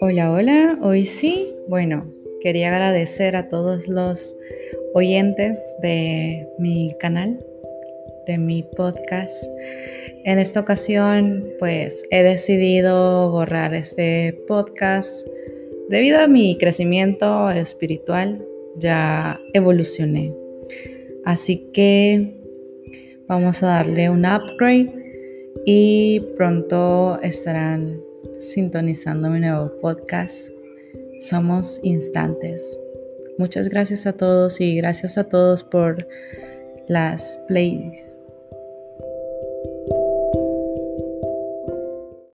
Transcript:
Hola, hola, hoy sí. Bueno, quería agradecer a todos los oyentes de mi canal, de mi podcast. En esta ocasión, pues he decidido borrar este podcast debido a mi crecimiento espiritual. Ya evolucioné. Así que Vamos a darle un upgrade y pronto estarán sintonizando mi nuevo podcast. Somos instantes. Muchas gracias a todos y gracias a todos por las plays.